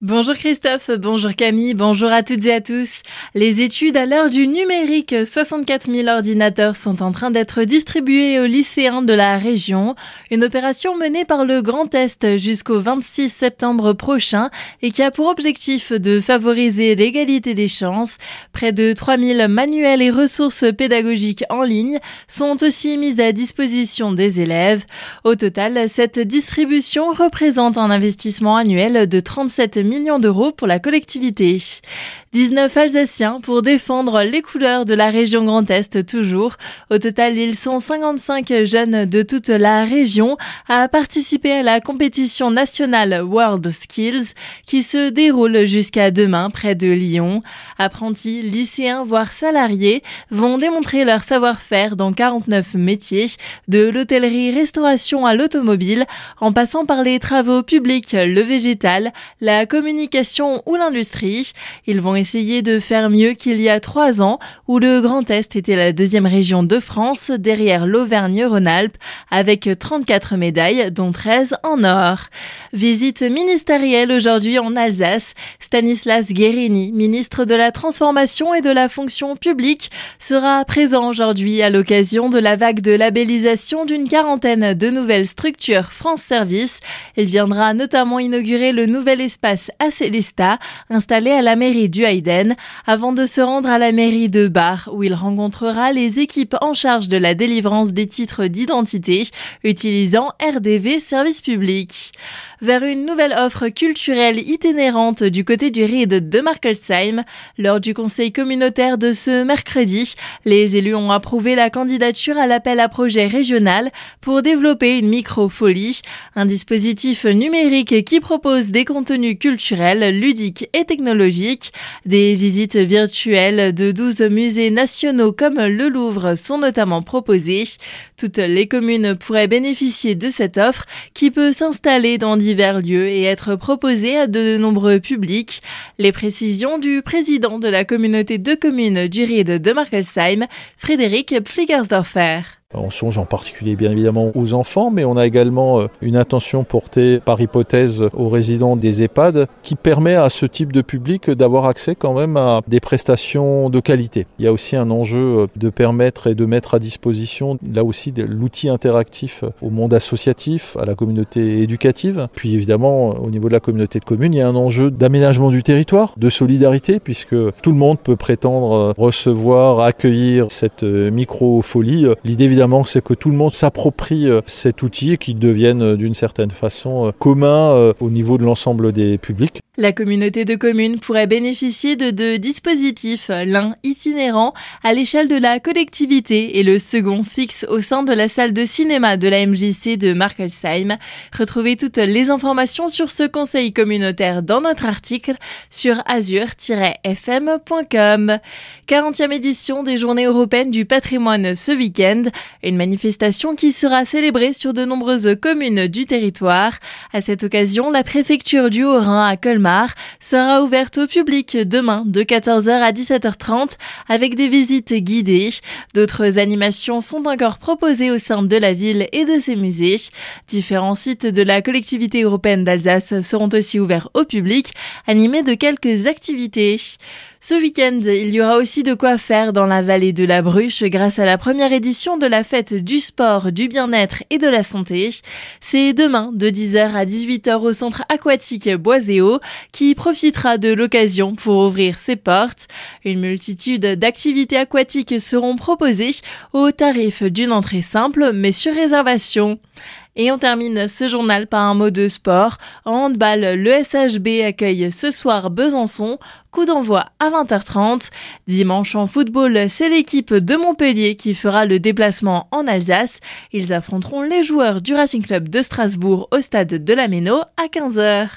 Bonjour Christophe, bonjour Camille, bonjour à toutes et à tous. Les études à l'heure du numérique, 64 000 ordinateurs sont en train d'être distribués aux lycéens de la région. Une opération menée par le Grand Est jusqu'au 26 septembre prochain et qui a pour objectif de favoriser l'égalité des chances. Près de 3 000 manuels et ressources pédagogiques en ligne sont aussi mises à disposition des élèves. Au total, cette distribution représente un investissement annuel de 37 000 millions d'euros pour la collectivité. 19 Alsaciens pour défendre les couleurs de la région Grand Est toujours. Au total, ils sont 55 jeunes de toute la région à participer à la compétition nationale World Skills qui se déroule jusqu'à demain près de Lyon. Apprentis, lycéens, voire salariés vont démontrer leur savoir-faire dans 49 métiers, de l'hôtellerie-restauration à l'automobile, en passant par les travaux publics, le végétal, la communication ou l'industrie. Ils vont essayer de faire mieux qu'il y a trois ans où le Grand Est était la deuxième région de France derrière l'Auvergne-Rhône-Alpes avec 34 médailles dont 13 en or. Visite ministérielle aujourd'hui en Alsace. Stanislas Guérini, ministre de la Transformation et de la Fonction publique, sera présent aujourd'hui à l'occasion de la vague de labellisation d'une quarantaine de nouvelles structures France Service. Il viendra notamment inaugurer le nouvel espace à Célesta installé à la mairie du avant de se rendre à la mairie de Bar où il rencontrera les équipes en charge de la délivrance des titres d'identité utilisant RDV Service Public. Vers une nouvelle offre culturelle itinérante du côté du RID de Markelsheim, lors du conseil communautaire de ce mercredi, les élus ont approuvé la candidature à l'appel à projet régional pour développer une microfolie, un dispositif numérique qui propose des contenus culturels, ludiques et technologiques des visites virtuelles de 12 musées nationaux comme le Louvre sont notamment proposées. Toutes les communes pourraient bénéficier de cette offre qui peut s'installer dans divers lieux et être proposée à de nombreux publics. Les précisions du président de la communauté de communes du Ride de Markelsheim, Frédéric Pfligersdorfer. On songe en particulier bien évidemment aux enfants, mais on a également euh, une attention portée par hypothèse aux résidents des EHPAD qui permet à ce type de public d'avoir accès quand même à des prestations de qualité. Il y a aussi un enjeu euh, de permettre et de mettre à disposition là aussi l'outil interactif au monde associatif, à la communauté éducative. Puis évidemment au niveau de la communauté de communes, il y a un enjeu d'aménagement du territoire, de solidarité, puisque tout le monde peut prétendre euh, recevoir, accueillir cette micro-folie. Évidemment, c'est que tout le monde s'approprie euh, cet outil et qu'il devienne euh, d'une certaine façon euh, commun au niveau de l'ensemble des publics. La communauté de communes pourrait bénéficier de deux dispositifs, l'un itinérant à l'échelle de la collectivité et le second fixe au sein de la salle de cinéma de la MJC de Markelsheim. Retrouvez toutes les informations sur ce conseil communautaire dans notre article sur azur-fm.com. 40e édition des Journées européennes du patrimoine ce week-end. Une manifestation qui sera célébrée sur de nombreuses communes du territoire. À cette occasion, la préfecture du Haut-Rhin à Sera ouverte au public demain de 14h à 17h30 avec des visites guidées. D'autres animations sont encore proposées au sein de la ville et de ses musées. Différents sites de la collectivité européenne d'Alsace seront aussi ouverts au public, animés de quelques activités. Ce week-end, il y aura aussi de quoi faire dans la vallée de la Bruche grâce à la première édition de la fête du sport, du bien-être et de la santé. C'est demain de 10h à 18h au centre aquatique Boiséo qui profitera de l'occasion pour ouvrir ses portes. Une multitude d'activités aquatiques seront proposées au tarif d'une entrée simple mais sur réservation. Et on termine ce journal par un mot de sport. En handball, le SHB accueille ce soir Besançon. Coup d'envoi à 20h30. Dimanche en football, c'est l'équipe de Montpellier qui fera le déplacement en Alsace. Ils affronteront les joueurs du Racing Club de Strasbourg au stade de la Méno à 15h.